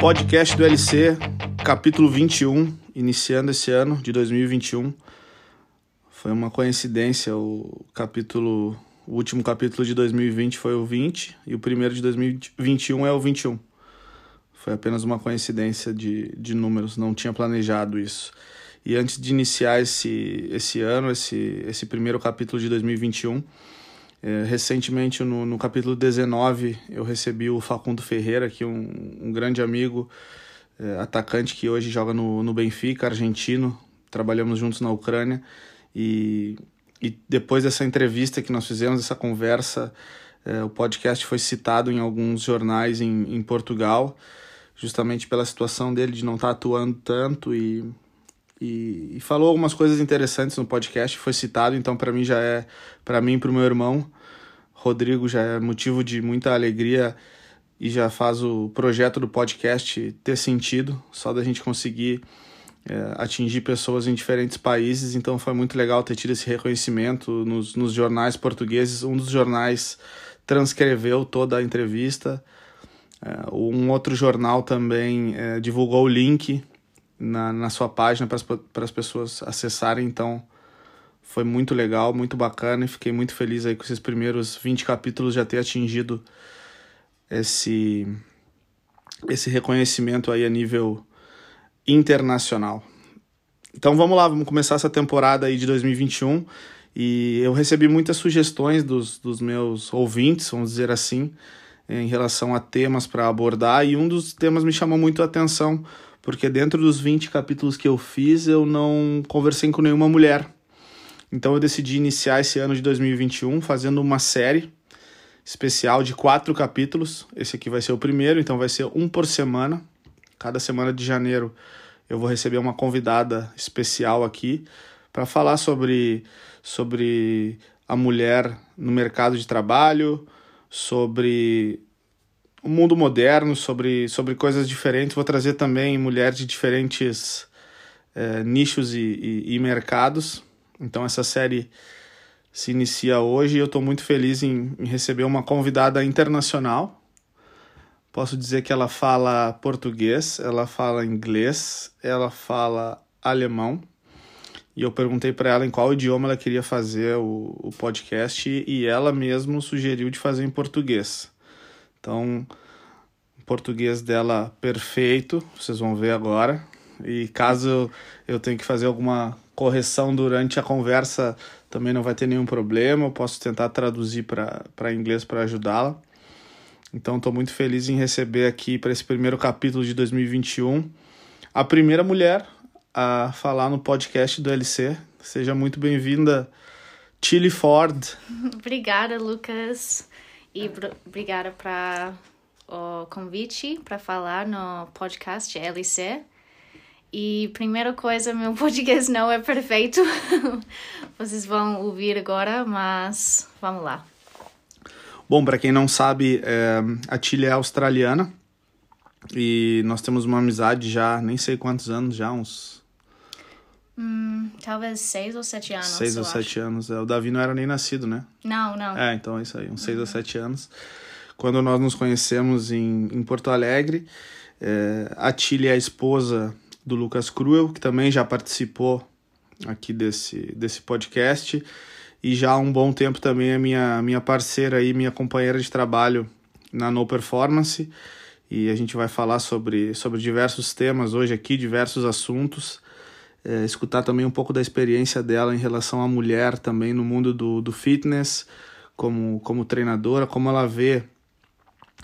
Podcast do LC, capítulo 21, iniciando esse ano de 2021. Foi uma coincidência, o capítulo, o último capítulo de 2020 foi o 20 e o primeiro de 2021 é o 21. Foi apenas uma coincidência de, de números, não tinha planejado isso. E antes de iniciar esse, esse ano, esse, esse primeiro capítulo de 2021, é, recentemente, no, no capítulo 19, eu recebi o Facundo Ferreira, que é um, um grande amigo, é, atacante que hoje joga no, no Benfica, argentino. Trabalhamos juntos na Ucrânia. E, e depois dessa entrevista que nós fizemos, essa conversa, é, o podcast foi citado em alguns jornais em, em Portugal, justamente pela situação dele de não estar tá atuando tanto e e, e, falou algumas coisas interessantes no podcast, foi citado, então para mim já é, para mim e para o meu irmão, Rodrigo, já é motivo de muita alegria e já faz o projeto do podcast ter sentido, só da gente conseguir é, atingir pessoas em diferentes países, então foi muito legal ter tido esse reconhecimento nos, nos jornais portugueses, um dos jornais transcreveu toda a entrevista, é, um outro jornal também é, divulgou o link na, na sua página para as pessoas acessarem. Então foi muito legal, muito bacana e fiquei muito feliz aí com esses primeiros 20 capítulos já ter atingido esse, esse reconhecimento aí a nível internacional. Então vamos lá, vamos começar essa temporada aí de 2021 e eu recebi muitas sugestões dos, dos meus ouvintes, vamos dizer assim, em relação a temas para abordar e um dos temas me chamou muito a atenção porque dentro dos 20 capítulos que eu fiz, eu não conversei com nenhuma mulher. Então eu decidi iniciar esse ano de 2021 fazendo uma série especial de quatro capítulos. Esse aqui vai ser o primeiro, então vai ser um por semana. Cada semana de janeiro eu vou receber uma convidada especial aqui para falar sobre, sobre a mulher no mercado de trabalho, sobre o mundo moderno, sobre, sobre coisas diferentes. Vou trazer também mulheres de diferentes é, nichos e, e, e, mercados. Então essa série se inicia hoje e eu estou muito feliz em, em receber uma convidada internacional. Posso dizer que ela fala português, ela fala inglês, ela fala alemão. E eu perguntei para ela em qual idioma ela queria fazer o, o podcast e ela mesmo sugeriu de fazer em português. Então, o português dela perfeito, vocês vão ver agora. E caso eu tenha que fazer alguma correção durante a conversa, também não vai ter nenhum problema. Eu posso tentar traduzir para inglês para ajudá-la. Então, estou muito feliz em receber aqui para esse primeiro capítulo de 2021 a primeira mulher a falar no podcast do LC. Seja muito bem-vinda, Tilly Ford. Obrigada, Lucas e obrigada para o convite para falar no podcast LC. E primeira coisa, meu português não é perfeito. Vocês vão ouvir agora, mas vamos lá. Bom, para quem não sabe, é, a Tilly é australiana e nós temos uma amizade já, nem sei quantos anos já, uns Hum, talvez seis ou sete anos. Seis ou acho. sete anos. É, o Davi não era nem nascido, né? Não, não. É, então é isso aí, uns seis uhum. ou sete anos. Quando nós nos conhecemos em, em Porto Alegre, é, a Tilly é a esposa do Lucas Cruel, que também já participou aqui desse, desse podcast. E já há um bom tempo também é minha, minha parceira e minha companheira de trabalho na No Performance. E a gente vai falar sobre, sobre diversos temas hoje aqui, diversos assuntos é, escutar também um pouco da experiência dela em relação à mulher também no mundo do, do fitness, como, como treinadora, como ela vê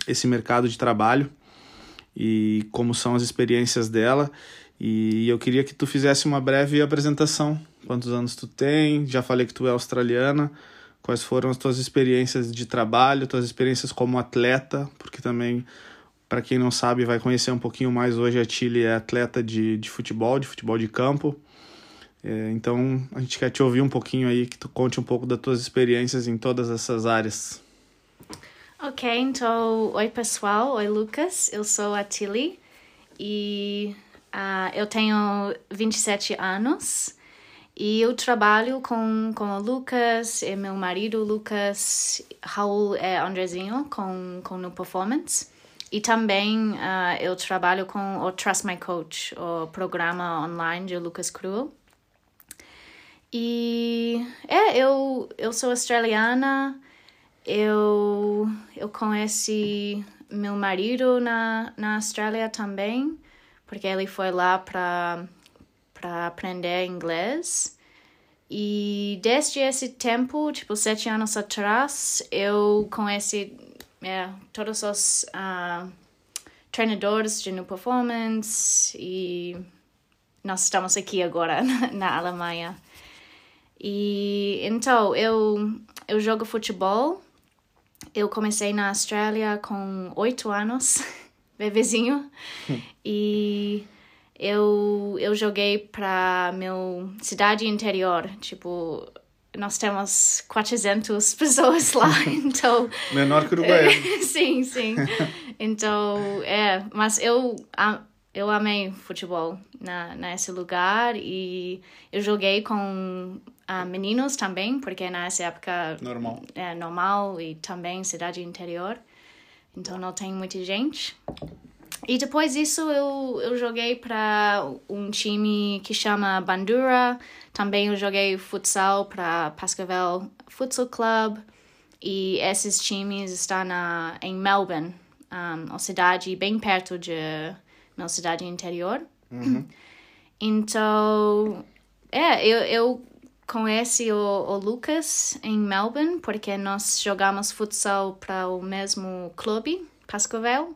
esse mercado de trabalho e como são as experiências dela. E eu queria que tu fizesse uma breve apresentação. Quantos anos tu tem? Já falei que tu é australiana. Quais foram as tuas experiências de trabalho, tuas experiências como atleta, porque também para quem não sabe, vai conhecer um pouquinho mais hoje. A Tilly é atleta de, de futebol, de futebol de campo. É, então a gente quer te ouvir um pouquinho aí, que tu conte um pouco das tuas experiências em todas essas áreas. Ok, então, oi pessoal, oi Lucas, eu sou a Tilly e uh, eu tenho 27 anos e eu trabalho com, com o Lucas e meu marido Lucas, Raul é Andrezinho com, com no Performance. E também uh, eu trabalho com o Trust My Coach, o programa online de Lucas Cruel. E é, eu, eu sou australiana, eu, eu conheci meu marido na, na Austrália também, porque ele foi lá para aprender inglês. E desde esse tempo, tipo, sete anos atrás, eu conheci é, todos os uh, treinadores de New Performance e nós estamos aqui agora na, na Alemanha. E então, eu, eu jogo futebol. Eu comecei na Austrália com oito anos, bebezinho. e eu, eu joguei para meu cidade interior. Tipo, nós temos 400 pessoas lá, então... Menor que o Uruguai. sim, sim. Então, é, mas eu eu amei futebol na, nesse lugar e eu joguei com uh, meninos também, porque nessa época normal. é normal e também cidade interior, então não tem muita gente. E depois disso eu, eu joguei para um time que chama Bandura, também eu joguei futsal para Pascavel Futsal Club e esses times estão na, em Melbourne, um, uma cidade bem perto de na cidade interior. Uhum. Então, é, eu, eu conheci o, o Lucas em Melbourne, porque nós jogamos futsal para o mesmo clube, Cascavel.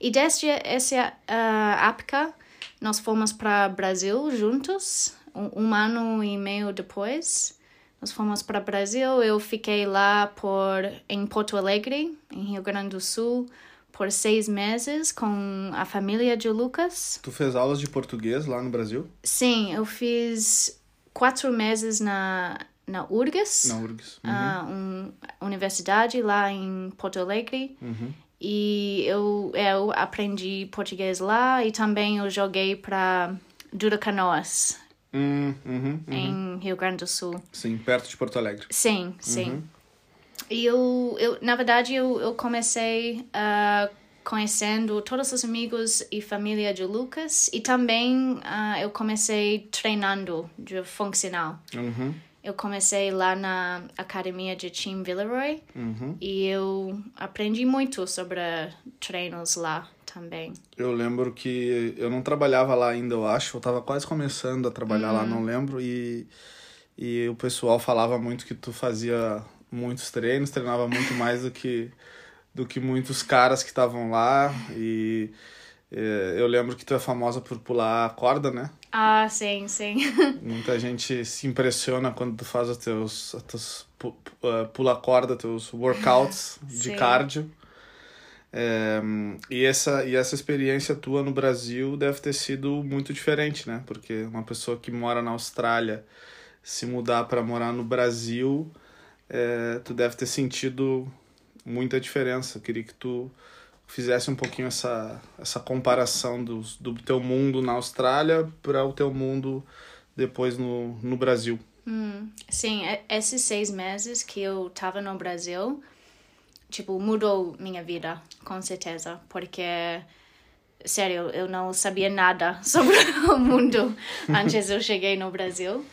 E desde essa uh, época, nós fomos para Brasil juntos, um, um, ano e meio depois. Nós fomos para Brasil, eu fiquei lá por em Porto Alegre, em Rio Grande do Sul, por seis meses com a família de Lucas. Tu fez aulas de português lá no Brasil? Sim, eu fiz quatro meses na, na URGS. Na URGS. Uhum. Uh, um, universidade lá em Porto Alegre. Uhum. E eu, eu aprendi português lá e também eu joguei para Dura Canoas. Uhum, uhum, em Rio Grande do Sul. Sim, perto de Porto Alegre. Sim, sim. Uhum. E eu, eu na verdade, eu, eu comecei uh, conhecendo todos os amigos e família de Lucas e também uh, eu comecei treinando de funcional. Uhum. Eu comecei lá na academia de Team Villeroy uhum. e eu aprendi muito sobre treinos lá também. Eu lembro que eu não trabalhava lá ainda, eu acho. Eu estava quase começando a trabalhar uhum. lá, não lembro. E, e o pessoal falava muito que tu fazia muitos treinos, treinava muito mais do que, do que muitos caras que estavam lá. E é, eu lembro que tu é famosa por pular corda, né? Ah, sim, sim. Muita gente se impressiona quando tu faz os teus, os teus uh, pula corda, teus workouts de cardio. É, e, essa, e essa experiência tua no Brasil deve ter sido muito diferente, né? Porque uma pessoa que mora na Austrália se mudar para morar no Brasil é, tu deve ter sentido muita diferença. Eu queria que tu fizesse um pouquinho essa, essa comparação do, do teu mundo na Austrália para o teu mundo depois no, no Brasil. Hum, sim, esses seis meses que eu tava no Brasil, tipo, mudou minha vida, com certeza, porque sério, eu não sabia nada sobre o mundo antes eu cheguei no Brasil.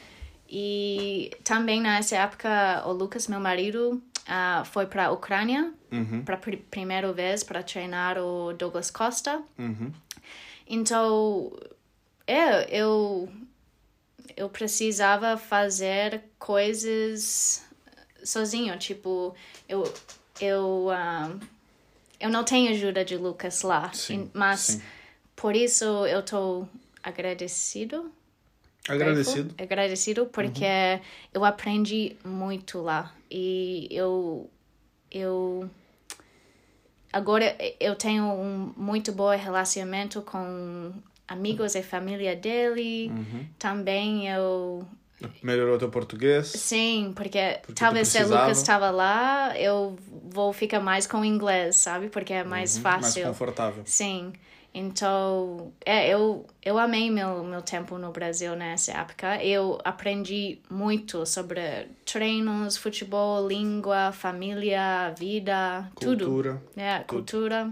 E também nessa época, o Lucas, meu marido, uh, foi para a Ucrânia uhum. para pr primeira vez para treinar o Douglas Costa. Uhum. Então, é, eu eu precisava fazer coisas sozinho, tipo, eu eu um, eu não tenho ajuda de Lucas lá, sim, mas sim. por isso eu tô agradecido Agradecido. Grateful, agradecido porque uhum. eu aprendi muito lá e eu eu agora eu tenho um muito bom relacionamento com amigos e família dele. Uhum. Também eu melhorou teu português? Sim, porque, porque talvez se o Lucas estava lá, eu vou ficar mais com inglês, sabe? Porque é mais uhum. fácil. Mais confortável. Sim. Então, é, eu, eu amei meu, meu tempo no Brasil nessa época. Eu aprendi muito sobre treinos, futebol, língua, família, vida, cultura. tudo. É, tudo. cultura.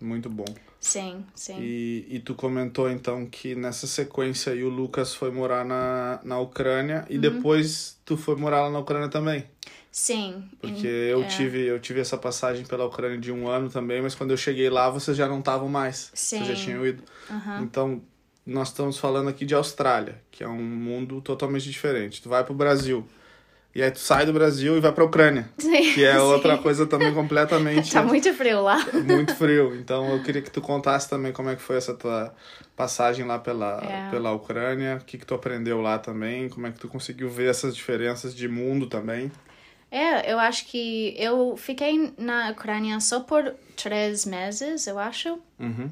Muito bom. Sim, sim. E, e tu comentou então que nessa sequência aí o Lucas foi morar na, na Ucrânia e depois tu foi morar lá na Ucrânia também. Sim. Porque em- eu é, tive eu tive essa passagem pela Ucrânia de um ano também, mas quando eu cheguei lá vocês já não estavam mais. Vocês já Sim. tinham ido. aham. Então nós estamos falando aqui de Austrália, que é um mundo totalmente diferente. Tu vai pro Brasil e aí tu sai do Brasil e vai pra Ucrânia, Sim, que é sim. outra coisa também completamente Tá muito frio lá. muito frio. Então eu queria que tu contasse também como é que foi essa tua passagem lá pela, É. pela Ucrânia, o que, que tu aprendeu lá também, como é que tu conseguiu ver essas diferenças de mundo também. É, eu acho que eu fiquei na Ucrânia só por três meses, eu acho. Uhum.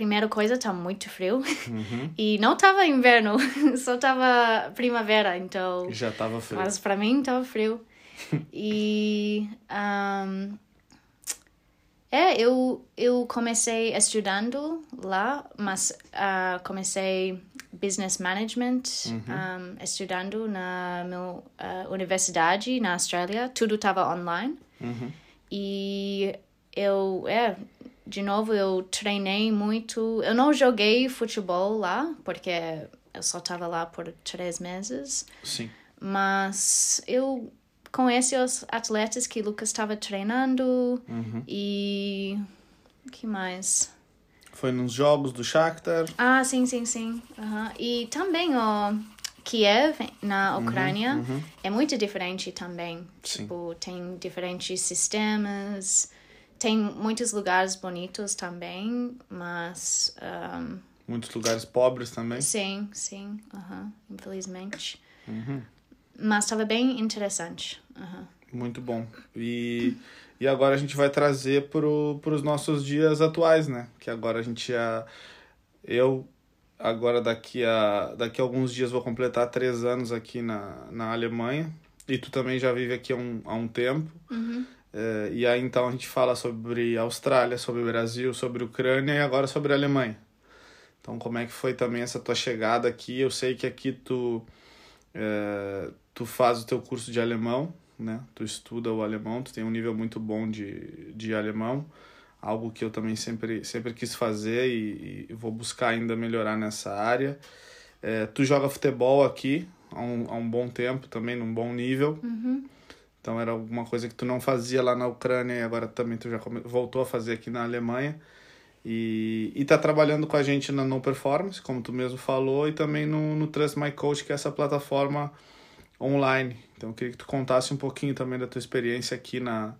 Primeira coisa, tá muito frio. E não tava inverno, só tava primavera, então. Já tava frio. Mas pra mim tava frio. e. ahm, é, eu, eu comecei estudando lá, mas ah, comecei business management ahm, estudando na minha ah, universidade na Austrália. Tudo tava online. Uhum. E eu, é, de novo, eu treinei muito. Eu não joguei futebol lá, porque eu só tava lá por três meses. Sim. Mas eu conheci os atletas que Lucas estava treinando e. que mais? Foi nos jogos do Shakhtar. Ah, sim, sim, sim. Aham. E também o Kiev, na Ucrânia, é muito diferente também. Sim. Tipo, tem diferentes sistemas, tem muitos lugares bonitos também, mas. ahm, Muitos lugares pobres também. sim, sim, aham, infelizmente. Uhum. Mas estava bem interessante. aham. Muito bom. E, e agora a gente vai trazer pro, pros nossos dias atuais, né? Que agora a gente já. Eu, agora daqui a, daqui a alguns dias, vou completar três anos aqui na, na Alemanha. E tu também já vive aqui há um, há um tempo. É, e aí então a gente fala sobre Austrália, sobre Brasil, sobre Ucrânia e agora sobre Alemanha. Então, como é que foi também essa tua chegada aqui? Eu sei que aqui tu, é, tu faz o teu curso de alemão, né? Tu estuda o alemão, tu tem um nível muito bom de, de alemão, algo que eu também sempre, sempre quis fazer e, e vou buscar ainda melhorar nessa área. É, tu joga futebol aqui há um, há um bom tempo também, num bom nível. Então era alguma coisa que tu não fazia lá na Ucrânia e agora também tu já voltou a fazer aqui na Alemanha. E, e tá trabalhando com a gente na No Performance, como tu mesmo falou, e também no, no Trust My Coach, que é essa plataforma online. Então eu queria que tu contasse um pouquinho também da tua experiência aqui na,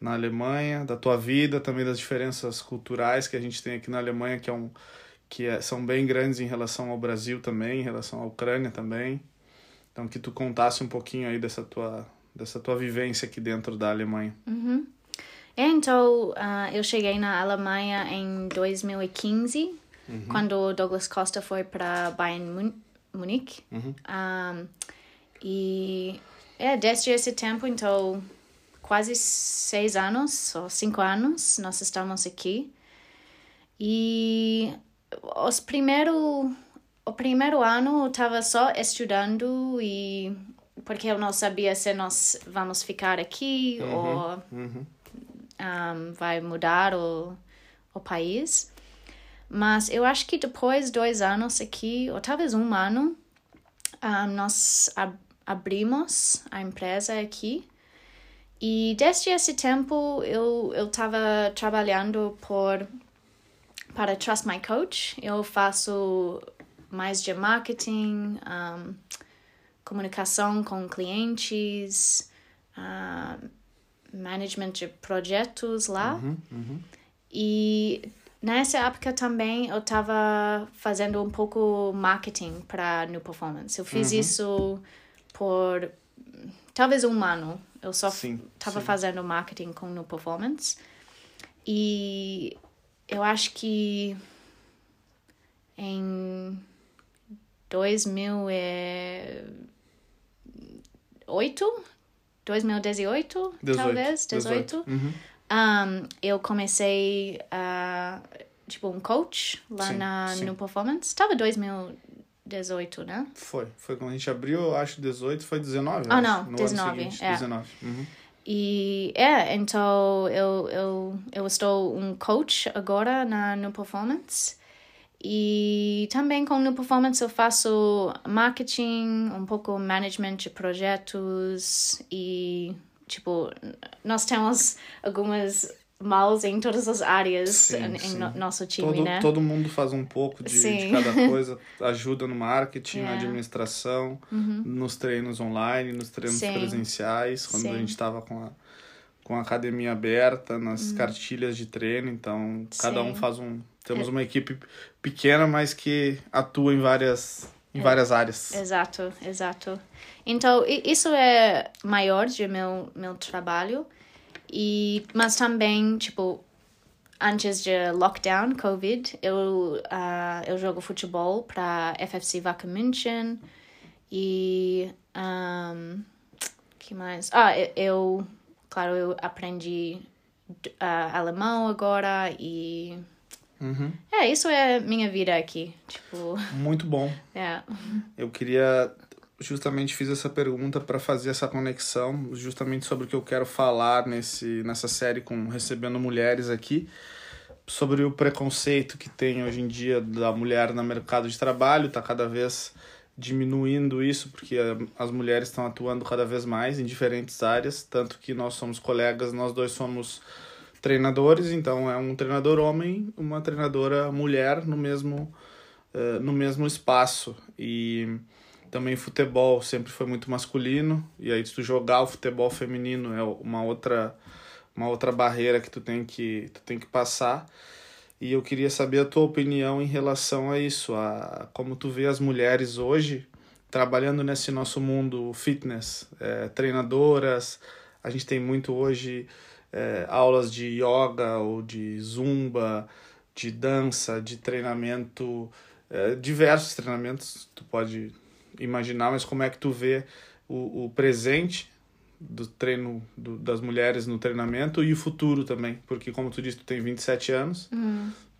na Alemanha, da tua vida, também das diferenças culturais que a gente tem aqui na Alemanha, que, é um, que é, são bem grandes em relação ao Brasil também, em relação à Ucrânia também. Então que tu contasse um pouquinho aí dessa tua, dessa tua vivência aqui dentro da Alemanha. É, então, ah, eu cheguei na Alemanha em 2015, quando o Douglas Costa foi para Bayern Mun Munique. Ah, e é, desde esse tempo, então, quase seis anos, ou cinco anos, nós estamos aqui. E os primeiro, o primeiro ano eu estava só estudando e porque eu não sabia se nós vamos ficar aqui ou um, vai mudar o, o país. Mas eu acho que depois de dois anos aqui, ou talvez um ano, um, nós ab abrimos a empresa aqui. E desde esse tempo eu eu estava trabalhando por para Trust My Coach. Eu faço mais de marketing, um, comunicação com clientes, um, management de projetos lá. E nessa época também eu estava fazendo um pouco marketing para New Performance. Eu fiz isso por talvez um ano. Eu só estava fazendo marketing com New Performance. E eu acho que em 2008, 2018, 18, talvez, 18, Uhum. um, eu comecei a, tipo, um coach lá Sim, na sim. New Performance. Tava 2018, né? Foi. Foi quando a gente abriu, acho, 18, foi 19. eu Ah, acho, não, no ano 19, seguinte, é. 19. Uhum. E é, então eu, eu, eu estou um coach agora na no Performance. E também com no Performance eu faço marketing, um pouco management de projetos e tipo, nós temos algumas mãos em todas as áreas Sim, em, sim. no- nosso time, Todo, né? todo mundo faz um pouco de, de cada coisa, ajuda no marketing, na É. administração, nos treinos online, nos treinos Sim. presenciais, quando a gente estava com a, com a academia aberta, nas cartilhas de treino, então cada um faz um. Temos uma equipe pequena, mas que atua em várias, em várias áreas. Exato, exato. Então, isso é maior de meu, meu trabalho. E, mas também, tipo, antes de lockdown, Covid, eu, ah, eu jogo futebol para FFC Wacker München. E, um, que mais? Ah, eu, claro, eu aprendi ah, alemão agora e... Uhum. É, isso é minha vida aqui, tipo, Muito bom. é. Eu queria justamente fiz essa pergunta para fazer essa conexão, justamente sobre o que eu quero falar nesse nessa série com recebendo mulheres aqui, sobre o preconceito que tem hoje em dia da mulher no mercado de trabalho, tá cada vez diminuindo isso porque as mulheres estão atuando cada vez mais em diferentes áreas, tanto que nós somos colegas, nós dois somos treinadores, então é um treinador homem, uma treinadora mulher no mesmo eh, no mesmo espaço. E também futebol sempre foi muito masculino e aí tu jogar o futebol feminino é uma outra uma outra barreira que tu tem que tu tem que passar. E eu queria saber a tua opinião em relação a isso a como tu vê as mulheres hoje trabalhando nesse nosso mundo fitness é, treinadoras. A gente tem muito hoje é, aulas de yoga ou de zumba de dança de treinamento é, diversos treinamentos tu pode imaginar, mas como é que tu vê o, o presente do treino do, das mulheres no treinamento e o futuro também, porque como tu disse, tu tem 27 anos,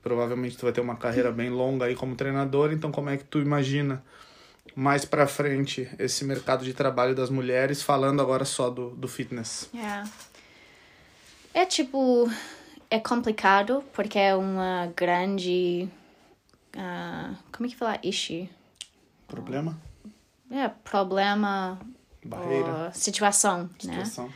provavelmente tu vai ter uma carreira bem longa aí como treinador, então como é que tu imagina mais para frente esse mercado de trabalho das mulheres, falando agora só do, do fitness? Yeah. É tipo. É complicado porque é uma grande. ah, como é que fala? Issue. Problema? É, problema. Barreira? ou situação, né? Situação?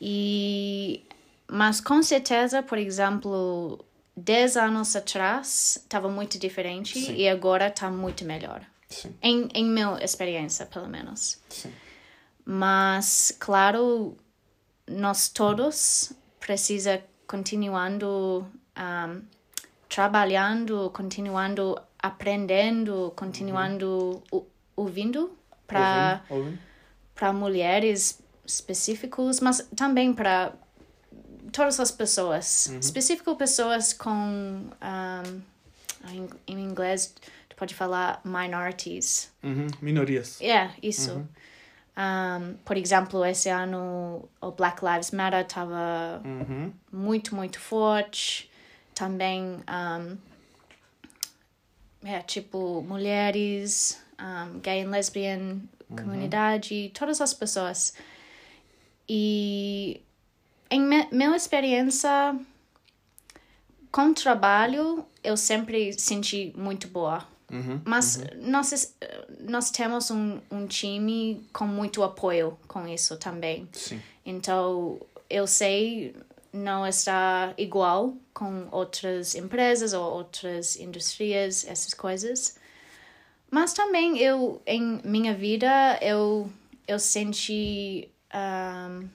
E. Mas com certeza, por exemplo, 10 anos atrás estava muito diferente Sim. e agora está muito melhor. Sim, Em, em minha experiência, pelo menos. sim. Mas, claro, nós todos precisa continuando um, trabalhando, continuando aprendendo, continuando o- ouvindo para para mulheres específicos, mas também para todas as pessoas, específico pessoas com um, em, em inglês tu pode falar minorities. Uhum. Minorias. É, isso. Um, por exemplo, esse ano o Black Lives Matter estava Uhum. muito, muito forte. Também, um, é, tipo, mulheres, um, gay and lesbian, comunidade, todas as pessoas. E em me, minha experiência com trabalho, eu sempre senti muito boa. Uhum. Mas nós, es- nós temos um, um time com muito apoio com isso também. Sim. Então, eu sei não está igual com outras empresas ou outras indústrias, essas coisas. Mas também eu, em minha vida, eu, eu senti um,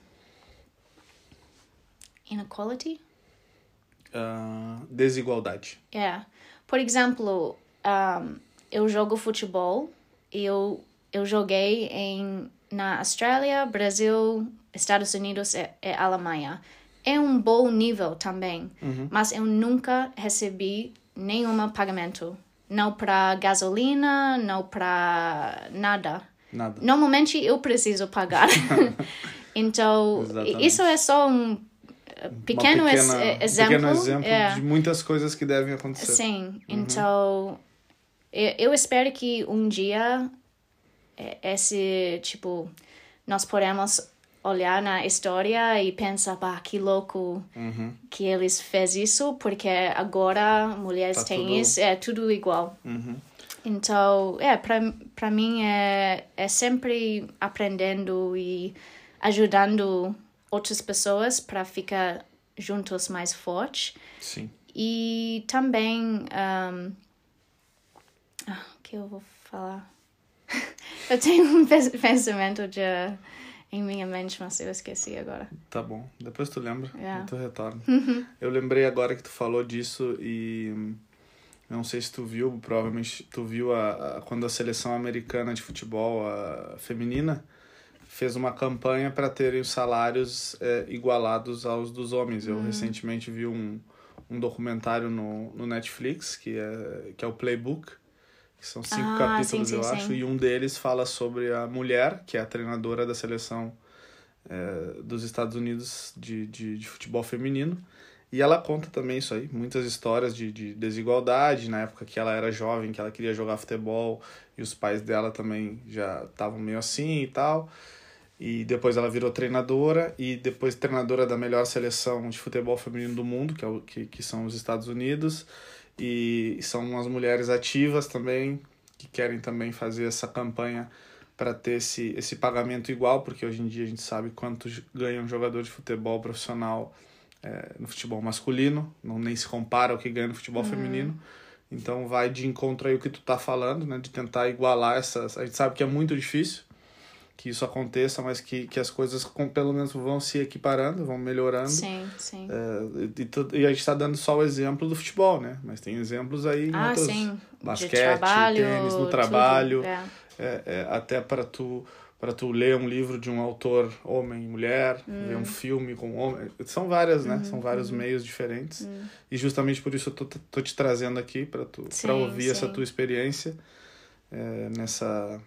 inequality. Ah, desigualdade. É. Por exemplo, um, eu jogo futebol e eu, eu joguei em, na Austrália, Brasil, Estados Unidos e, e Alemanha. É um bom nível também, mas eu nunca recebi nenhum pagamento. Não para gasolina, não para nada. Nada. Normalmente eu preciso pagar. então, Exatamente. isso é só um eh, pequeno pequena- eh, exemplo. pequeno exemplo é. de muitas coisas que devem acontecer. Sim, então eu, eu espero que um dia eh, esse tipo nós podemos olhar na história e pensar, que louco Uhum. que eles fez isso, porque agora mulheres Tá têm tudo- isso, é tudo igual. Uhum. Então, é, para mim é, é sempre aprendendo e ajudando outras pessoas para ficar juntos mais fortes. Sim. E também. Um, que eu vou falar? eu tenho um pensamento de, em minha mente, mas eu esqueci agora. Tá bom. Depois tu lembra. É. e Tu retorna. eu lembrei agora que tu falou disso e não sei se tu viu, provavelmente tu viu a, a- quando a seleção americana de futebol a feminina fez uma campanha para terem os salários é, igualados aos dos homens. Eu recentemente vi um, um documentário no, no Netflix que é, que é o Playbook, que são cinco Ah, capítulos, sim, eu sim, acho, sim. e um deles fala sobre a mulher, que é a treinadora da seleção é, dos Estados Unidos de, de, de futebol feminino. E ela conta também isso aí, muitas histórias de, de desigualdade, na época que ela era jovem, que ela queria jogar futebol, e os pais dela também já estavam meio assim e tal. E depois ela virou treinadora, e depois treinadora da melhor seleção de futebol feminino do mundo, que, é o, que, que são os Estados Unidos. E são umas mulheres ativas também, que querem também fazer essa campanha para ter esse, esse pagamento igual, porque hoje em dia a gente sabe quanto ganha um jogador de futebol profissional é, no futebol masculino, não nem se compara ao que ganha no futebol feminino. Então vai de encontro aí o que tu tá falando, né? De tentar igualar essas. A gente sabe que é muito difícil que isso aconteça, mas que, que as coisas com, pelo menos vão se equiparando, vão melhorando. Sim, sim. É, e, e a gente está dando só o exemplo do futebol, né? Mas tem exemplos aí em ah, outros sim. basquete, trabalho, tênis, no tudo, trabalho, é. é, é, até para tu para tu ler um livro de um autor homem e mulher, ver Hum. um filme com homem, são várias, né? Uhum, São vários meios diferentes. E justamente por isso eu tô, tô te trazendo aqui para tu para ouvir essa sim. tua experiência é, nessa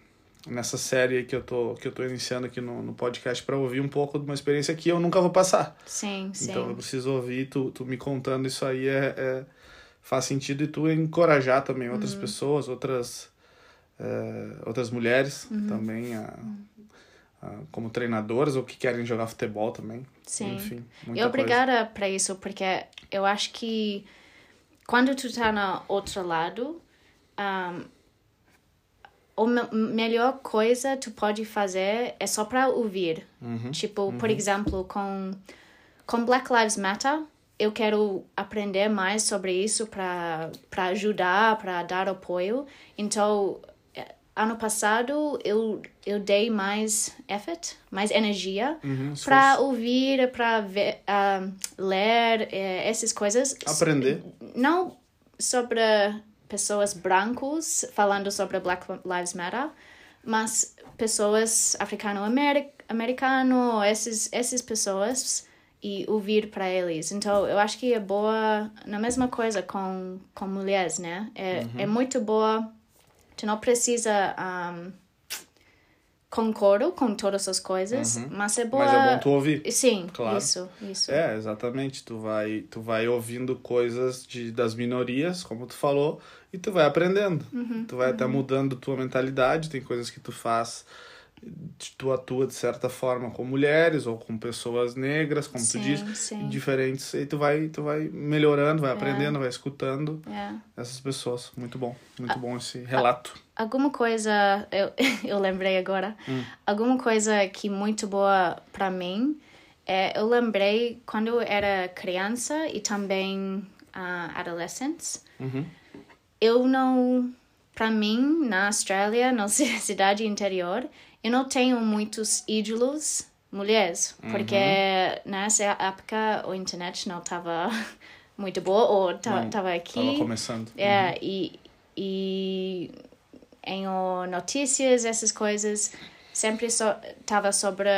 nessa série que eu tô que eu tô iniciando aqui no, no podcast para ouvir um pouco de uma experiência que eu nunca vou passar. Sim, sim. Então eu preciso ouvir tu, tu me contando isso aí é, é- faz sentido e tu encorajar também outras Uhum. pessoas, outras é, outras mulheres Uhum. também a, a- como treinadoras ou que querem jogar futebol também. Sim. Enfim, muita E coisa. obrigada para isso, porque eu acho que quando tu tá no outro lado, um, a me- melhor coisa tu pode fazer é só para ouvir. Uhum, Tipo, por exemplo, com, com Black Lives Matter, eu quero aprender mais sobre isso para ajudar, para dar apoio. Então, eh, ano passado eu, eu dei mais effort, mais energia Uhum, para ouvir, para ver, ah, ler eh, essas coisas. Aprender. Não sobre pessoas brancos falando sobre Black Lives Matter, mas pessoas africano-americano, essas essas pessoas e ouvir para eles. Então, eu acho que é boa, na mesma coisa com, com mulheres, né? É, é muito boa, tu não precisa um, concordo com todas as coisas, mas é boa... Mas é bom tu ouvir. Sim, Claro. isso, isso. É, exatamente. Tu vai, tu vai ouvindo coisas de, das minorias, como tu falou, e tu vai aprendendo. Uhum, tu vai até mudando tua mentalidade. Tem coisas que tu faz, tu atua de certa forma com mulheres ou com pessoas negras, como tu Sim, diz, sim. diferentes. E tu vai, tu vai melhorando, vai aprendendo, vai escutando É. essas pessoas. Muito bom, muito bom esse relato. Alguma coisa, eu, eu lembrei agora, alguma coisa que muito boa para mim, é, eu lembrei quando eu era criança e também ah, adolescente, Uhum. Eu não, para mim, na Austrália, na ci- cidade interior, eu não tenho muitos ídolos mulheres, porque nessa época a internet não estava muito boa, ou estava aqui. começando. É, e, e em notícias, essas coisas, sempre so, tava sobre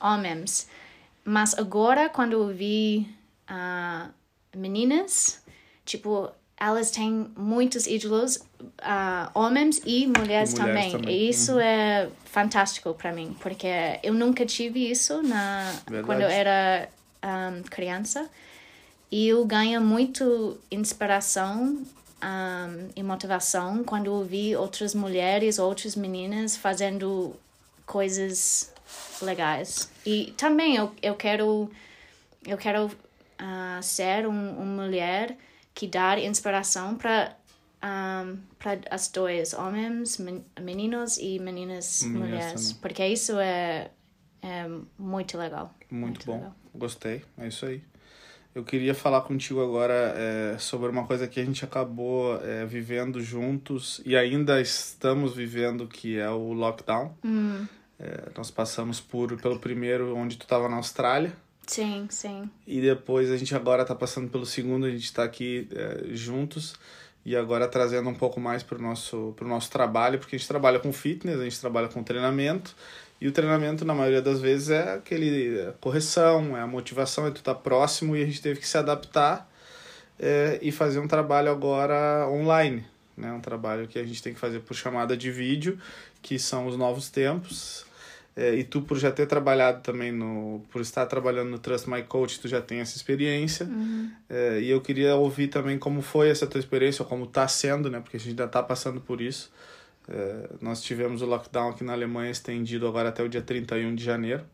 homens. Mas agora, quando eu vi ah, meninas, tipo, elas têm muitos ídolos, ah, homens e mulheres, E mulheres também. também, E isso é fantástico para mim, porque eu nunca tive isso na, Verdade. quando eu era ah, criança. E eu ganho muito inspiração um, e motivação quando eu vi outras mulheres, outras meninas fazendo coisas legais. E também eu, eu quero eu quero uh, ser um, uma mulher que dá inspiração para um, para as dois homens, meninos e meninas, mulheres, também. porque isso é, é muito legal. Muito, muito bom, legal. gostei, é isso aí. Eu queria falar contigo agora é, sobre uma coisa que a gente acabou é, vivendo juntos e ainda estamos vivendo, que é o lockdown. Hum. É, nós passamos por pelo primeiro, onde tu estava na Austrália. Sim, sim. E depois a gente agora está passando pelo segundo, a gente está aqui é, juntos e agora trazendo um pouco mais para o nosso, pro nosso trabalho, porque a gente trabalha com fitness, a gente trabalha com treinamento e o treinamento, na maioria das vezes, é aquele é correção, é a motivação, é tu tá próximo e a gente teve que se adaptar é, e fazer um trabalho agora online. Né? Um trabalho que a gente tem que fazer por chamada de vídeo, que são os novos tempos. É, e tu, por já ter trabalhado também no. por estar trabalhando no Trust My Coach, tu já tem essa experiência. Uhum. É, e eu queria ouvir também como foi essa tua experiência, ou como está sendo, né? Porque a gente ainda está passando por isso. É, nós tivemos o lockdown aqui na Alemanha estendido agora até o dia 31 de janeiro.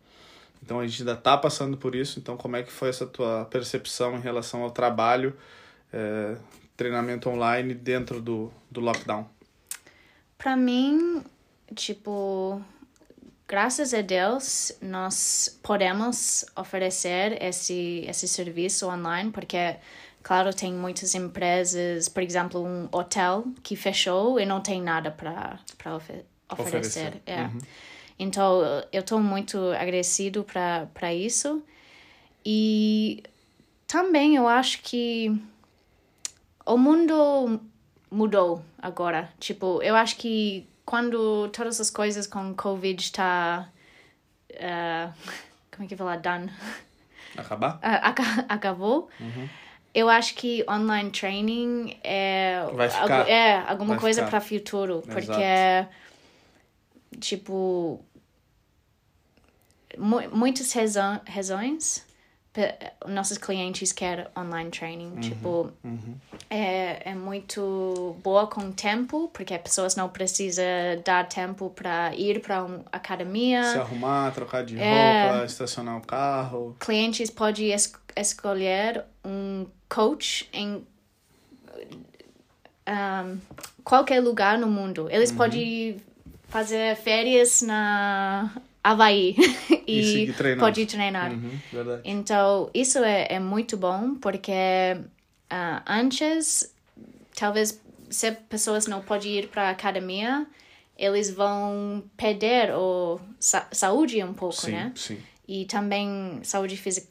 Então a gente ainda está passando por isso. Então, como é que foi essa tua percepção em relação ao trabalho, é, treinamento online dentro do, do lockdown? Para mim, tipo, graças a Deus, nós podemos oferecer esse, esse serviço online, porque Claro, tem muitas empresas, por exemplo, um hotel que fechou e não tem nada para ofe oferecer. oferecer. É. Uhum. Então, eu estou muito agradecido para isso. E também eu acho que o mundo mudou agora. Tipo, eu acho que quando todas as coisas com Covid está. Uh, como é que fala? Done. Acabar? Uh, acabou. Uhum eu acho que online training é, Vai ficar. é alguma Vai coisa para futuro, porque Exato. tipo mu muitas razões nossos clientes querem online training. Uhum, tipo, uhum. É, é muito boa com tempo, porque as pessoas não precisam dar tempo para ir para uma academia. Se arrumar, trocar de é, roupa, estacionar o carro. Clientes podem es escolher um coach em um, qualquer lugar no mundo. Eles uhum. podem fazer férias na Havaí e, e pode treinar. Uhum, então, isso é, é muito bom porque uh, antes, talvez se pessoas não podem ir para a academia, eles vão perder o sa saúde um pouco, sim, né? Sim. E também saúde fisi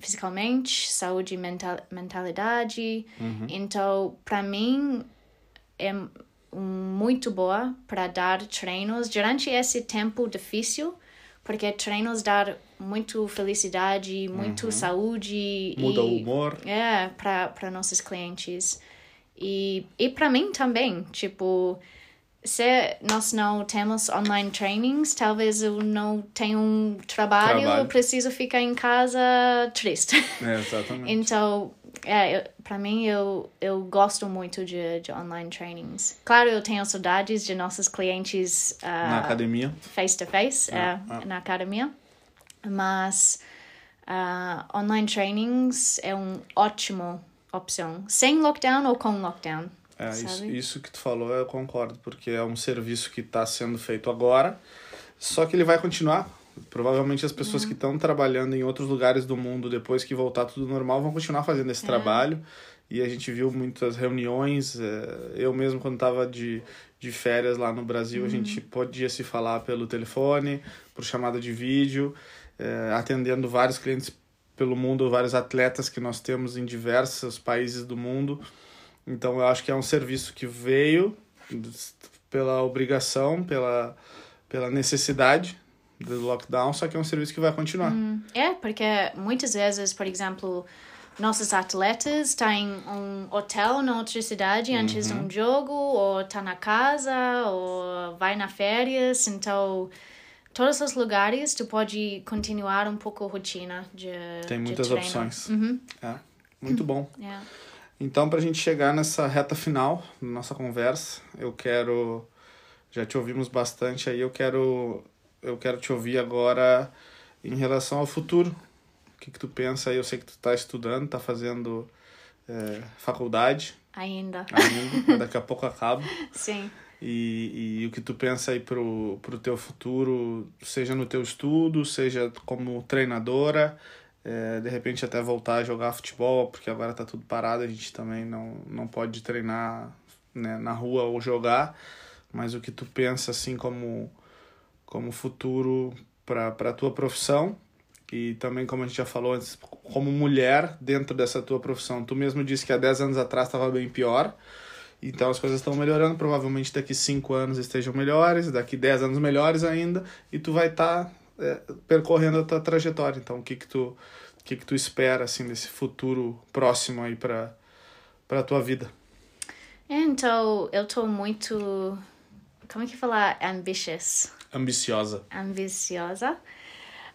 fisicamente, saúde mental mentalidade. Uhum. Então, para mim, é muito boa para dar treinos durante esse tempo difícil porque treinos dá muito felicidade, muito uhum. saúde. Muda e, o humor. É, para nossos clientes. E, e para mim também, tipo, se nós não temos online trainings, talvez eu não tenha um trabalho, trabalho. eu preciso ficar em casa triste. É, exatamente. então, é, para mim, eu, eu gosto muito de, de online trainings. Claro, eu tenho saudades de nossos clientes uh, na academia, face to face, é, é. na academia, mas uh, online trainings é uma ótima opção, sem lockdown ou com lockdown. É, isso, isso que tu falou eu concordo, porque é um serviço que está sendo feito agora, só que ele vai continuar Provavelmente as pessoas uhum. que estão trabalhando em outros lugares do mundo depois que voltar tudo normal vão continuar fazendo esse é. trabalho. E a gente viu muitas reuniões. É, eu mesmo, quando estava de, de férias lá no Brasil, uhum. a gente podia se falar pelo telefone, por chamada de vídeo, é, atendendo vários clientes pelo mundo, vários atletas que nós temos em diversos países do mundo. Então eu acho que é um serviço que veio pela obrigação, pela, pela necessidade do lockdown, só que é um serviço que vai continuar. Hum, é, porque muitas vezes, por exemplo, nossos atletas estão em um hotel na outra cidade antes uhum. de um jogo, ou está na casa, ou vai na férias, então todos os lugares tu pode continuar um pouco a rotina de Tem muitas de opções. Uhum. É, muito bom. É. Então, para a gente chegar nessa reta final da nossa conversa, eu quero. Já te ouvimos bastante aí, eu quero eu quero te ouvir agora em relação ao futuro. O que, que tu pensa? Eu sei que tu está estudando, está fazendo é, faculdade. Ainda. Ainda, daqui a pouco acaba. Sim. E, e o que tu pensa aí pro, pro teu futuro, seja no teu estudo, seja como treinadora, é, de repente até voltar a jogar futebol, porque agora tá tudo parado, a gente também não, não pode treinar né, na rua ou jogar, mas o que tu pensa assim como, como futuro para a tua profissão e também, como a gente já falou antes, como mulher dentro dessa tua profissão. Tu mesmo disse que há 10 anos atrás estava bem pior, então as coisas estão melhorando, provavelmente daqui 5 anos estejam melhores, daqui 10 anos melhores ainda, e tu vai estar tá, é, percorrendo a tua trajetória. Então o que que tu, o que que tu espera assim desse futuro próximo aí para para tua vida? Então, eu tô muito como é que fala ambitious? Ambiciosa. Ambiciosa.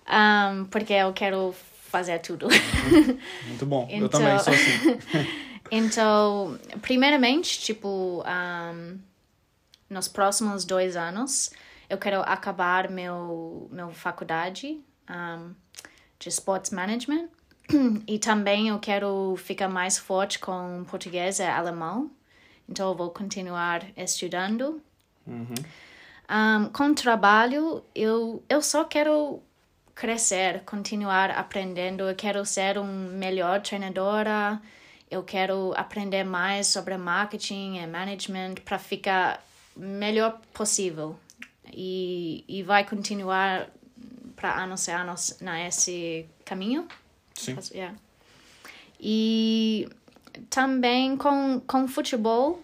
Um, porque eu quero fazer tudo. Muito bom. Então, eu também sou assim. Então, primeiramente, tipo, um, nos próximos dois anos, eu quero acabar meu, meu faculdade um, de Sports Management. E também eu quero ficar mais forte com português e alemão. Então, eu vou continuar estudando. Uhum. Um, com trabalho, eu, eu só quero crescer, continuar aprendendo. Eu quero ser uma melhor treinadora eu quero aprender mais sobre marketing e management para ficar melhor possível e, e vai continuar para anos e anos nesse caminho. Sim. Yeah. E também com, com futebol,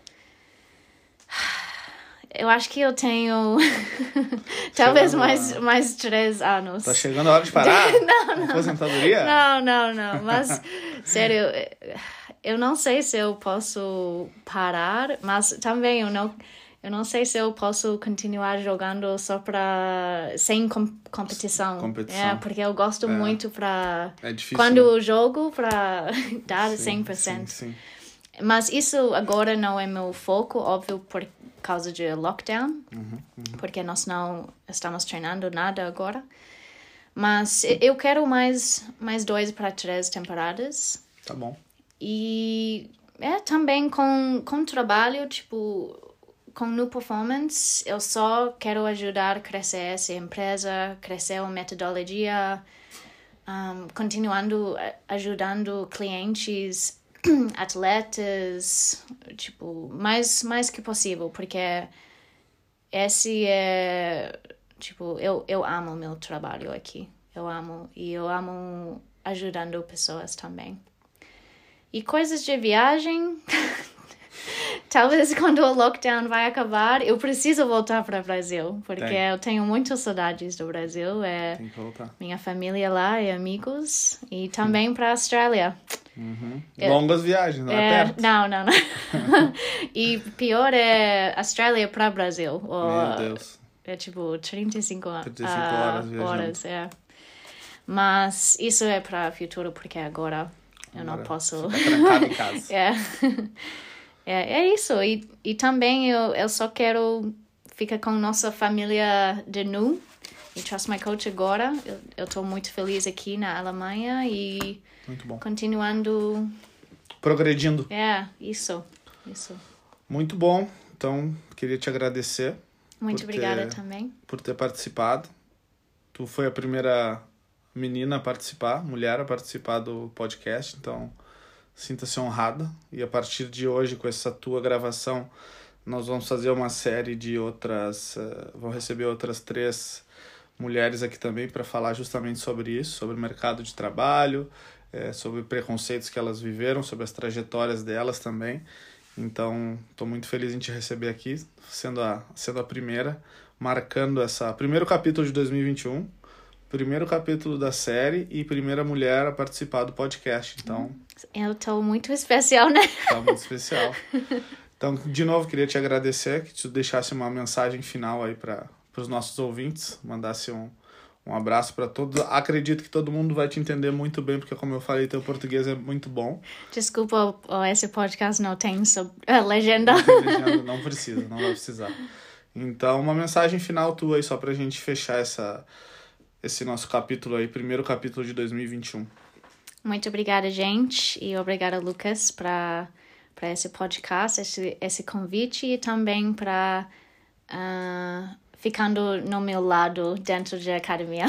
eu acho que eu tenho talvez mais, mais três anos. Tá chegando a hora de parar? não, não. Aposentadoria? Não, não, não. Mas, sério, eu não sei se eu posso parar, mas também eu não, eu não sei se eu posso continuar jogando só para sem com, competição. Competição. É, porque eu gosto é. muito para é quando né? eu jogo para dar Sim, 100%. Sim, sim. Mas isso agora não é meu foco, óbvio, por causa de lockdown, Uhum, uhum. porque nós não estamos treinando nada agora. Mas eu quero mais mais dois para três temporadas. Tá bom. E é também com, com trabalho, tipo, com New Performance, eu só quero ajudar a crescer essa empresa, crescer a metodologia, um, continuando a- ajudando clientes, atletas, tipo, mais, mais que possível, porque esse é, tipo, eu, eu amo meu trabalho aqui, eu amo, e eu amo ajudando pessoas também. E coisas de viagem. Talvez quando o lockdown vai acabar, eu preciso voltar para o Brasil, porque Tem. eu tenho muitas saudades do Brasil. É Tem que voltar. minha família lá e amigos. E também para a Austrália. Longas viagens, não é, É, perto? não, não, não. e pior é Austrália para Brasil. Ou, Meu Deus. É tipo 35, a- 35 ah, horas viajando. horas, é. Mas isso é para futuro, porque agora eu não Agora posso. Fica em casa. É. é, é isso. E, e também eu, eu só quero ficar com nossa família de nu. E Trust My Coach agora. Eu, eu tô muito feliz aqui na Alemanha e Muito bom. continuando. Progredindo. É, isso. Isso. Muito bom. Então, queria te agradecer Muito Por ter- obrigada também. por ter participado. Tu foi a primeira menina a participar, mulher a participar do podcast, então sinta-se honrada. E a partir de hoje, com essa tua gravação, nós vamos fazer uma série de outras. Uh, vão receber outras três mulheres aqui também para falar justamente sobre isso, sobre o mercado de trabalho, eh, sobre preconceitos que elas viveram, sobre as trajetórias delas também. Então, estou muito feliz em te receber aqui, sendo a, sendo a primeira, marcando essa primeiro capítulo de 2021, primeiro capítulo da série e primeira mulher a participar do podcast. Então, Eu tô muito especial, né? tá muito especial. Então, de novo, queria te agradecer, que tu deixasse uma mensagem final aí para os nossos ouvintes, mandasse um, um abraço para todos. Acredito que todo mundo vai te entender muito bem, porque, como eu falei, teu português é muito bom. Desculpa, esse podcast não tem sub, eh, legenda. Não tem legenda, não precisa, não vai precisar. Então, uma mensagem final tua aí, só pra gente fechar essa, esse nosso capítulo aí, primeiro capítulo de 2021. Muito obrigada, gente, e obrigada, Lucas, para esse podcast, esse, esse convite e também para uh, ficando no meu lado dentro da academia.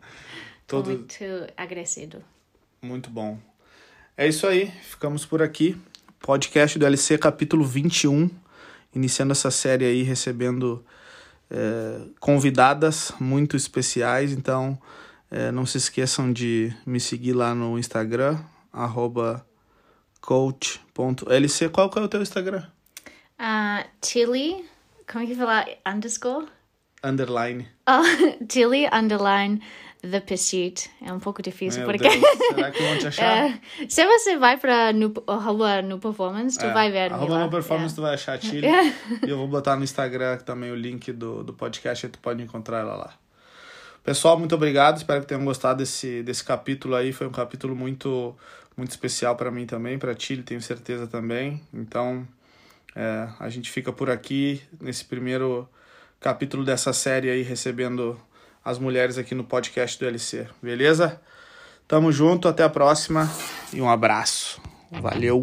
Todo... Muito agradecido. Muito bom. É isso aí, ficamos por aqui. Podcast do LC, capítulo 21. Iniciando essa série aí, recebendo é, convidadas muito especiais. Então, é, não se esqueçam de me seguir lá no Instagram, arroba coach.lc. Qual que é o teu Instagram? Uh, Tilly, como é que fala? Underscore? Underline. Oh, Tilly, underline, The Pursuit. É um pouco difícil Meu porque... Deus, será que vão te achar? É, se você vai para no, arroba no Performance, tu É, vai ver. Arroba no Performance, É. tu vai achar a Chile. É. E eu vou botar no Instagram também o link do, do podcast, aí tu pode encontrar ela lá. Pessoal, muito obrigado. Espero que tenham gostado desse, desse capítulo aí. Foi um capítulo muito, muito especial para mim também, para Chile, tenho certeza também. Então, é, a gente fica por aqui nesse primeiro capítulo dessa série aí, recebendo as mulheres aqui no podcast do LC. Beleza? Tamo junto, até a próxima e um abraço. Valeu!